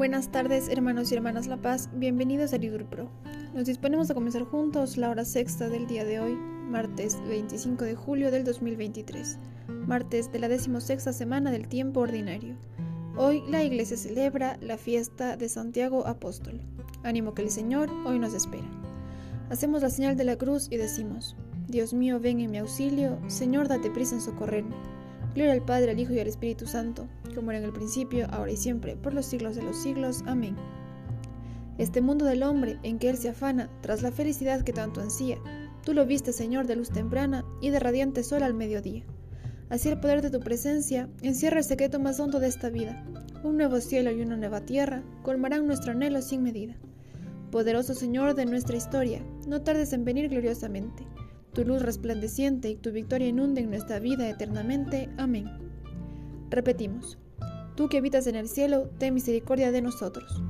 Buenas tardes, hermanos y hermanas La Paz. Bienvenidos a Lidur Pro. Nos disponemos a comenzar juntos la hora sexta del día de hoy, martes 25 de julio del 2023, martes de la decimosexta semana del tiempo ordinario. Hoy la iglesia celebra la fiesta de Santiago Apóstol. Ánimo que el Señor hoy nos espera. Hacemos la señal de la cruz y decimos, Dios mío, ven en mi auxilio, Señor, date prisa en socorrerme. Gloria al Padre, al Hijo y al Espíritu Santo, como era en el principio, ahora y siempre, por los siglos de los siglos. Amén. Este mundo del hombre en que él se afana tras la felicidad que tanto ansía, tú lo viste, Señor, de luz temprana y de radiante sol al mediodía. Así el poder de tu presencia encierra el secreto más hondo de esta vida. Un nuevo cielo y una nueva tierra colmarán nuestro anhelo sin medida. Poderoso Señor de nuestra historia, no tardes en venir gloriosamente tu luz resplandeciente y tu victoria inunden nuestra vida eternamente. Amén. Repetimos, tú que habitas en el cielo, ten misericordia de nosotros.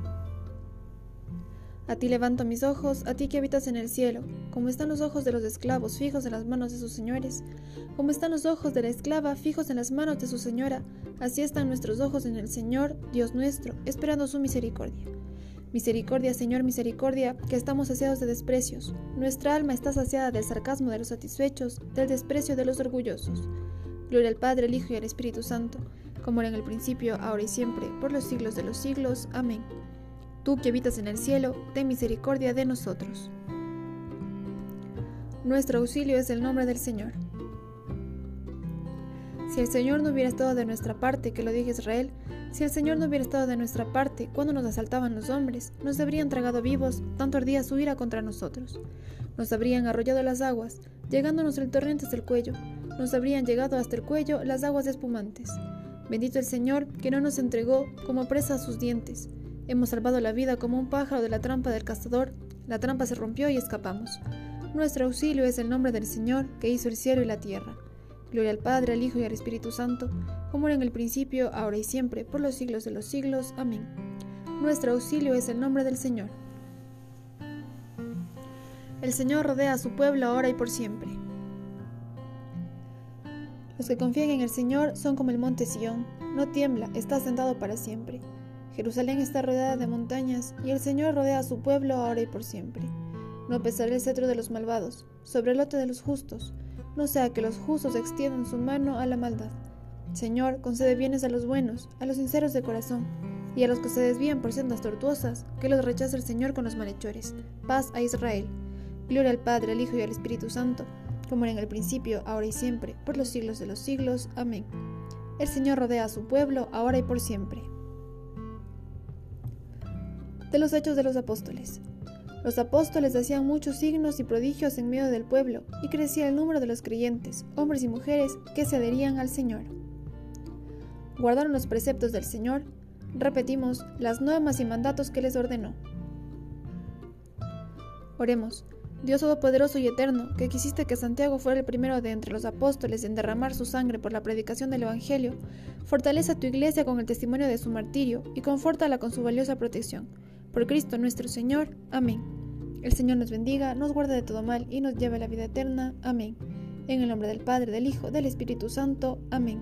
A ti levanto mis ojos, a ti que habitas en el cielo, como están los ojos de los esclavos fijos en las manos de sus señores, como están los ojos de la esclava fijos en las manos de su señora, así están nuestros ojos en el Señor, Dios nuestro, esperando su misericordia. Misericordia, Señor, misericordia, que estamos saciados de desprecios. Nuestra alma está saciada del sarcasmo de los satisfechos, del desprecio de los orgullosos. Gloria al Padre, al Hijo y al Espíritu Santo, como era en el principio, ahora y siempre, por los siglos de los siglos. Amén. Tú que habitas en el cielo, ten misericordia de nosotros. Nuestro auxilio es el nombre del Señor. Si el Señor no hubiera estado de nuestra parte, que lo diga Israel, si el Señor no hubiera estado de nuestra parte cuando nos asaltaban los hombres, nos habrían tragado vivos, tanto ardía su ira contra nosotros. Nos habrían arrollado las aguas, llegándonos el torrente hasta el cuello. Nos habrían llegado hasta el cuello las aguas espumantes. Bendito el Señor, que no nos entregó como presa a sus dientes. Hemos salvado la vida como un pájaro de la trampa del cazador. La trampa se rompió y escapamos. Nuestro auxilio es el nombre del Señor, que hizo el cielo y la tierra. Gloria al Padre, al Hijo y al Espíritu Santo, como era en el principio, ahora y siempre, por los siglos de los siglos. Amén. Nuestro auxilio es el nombre del Señor. El Señor rodea a su pueblo ahora y por siempre. Los que confían en el Señor son como el monte Sión, no tiembla, está sentado para siempre. Jerusalén está rodeada de montañas, y el Señor rodea a su pueblo ahora y por siempre. No pesará el cetro de los malvados, sobre el lote de los justos, no sea que los justos extiendan su mano a la maldad. Señor, concede bienes a los buenos, a los sinceros de corazón, y a los que se desvían por sendas tortuosas, que los rechace el Señor con los malhechores. Paz a Israel. Gloria al Padre, al Hijo y al Espíritu Santo, como era en el principio, ahora y siempre, por los siglos de los siglos. Amén. El Señor rodea a su pueblo, ahora y por siempre. De los Hechos de los Apóstoles. Los apóstoles hacían muchos signos y prodigios en medio del pueblo, y crecía el número de los creyentes, hombres y mujeres, que se adherían al Señor. Guardaron los preceptos del Señor, repetimos, las normas y mandatos que les ordenó. Oremos, Dios Todopoderoso y Eterno, que quisiste que Santiago fuera el primero de entre los apóstoles en derramar su sangre por la predicación del Evangelio, fortalece a tu iglesia con el testimonio de su martirio y confórtala con su valiosa protección por Cristo nuestro Señor. Amén. El Señor nos bendiga, nos guarde de todo mal y nos lleve a la vida eterna. Amén. En el nombre del Padre, del Hijo, del Espíritu Santo. Amén.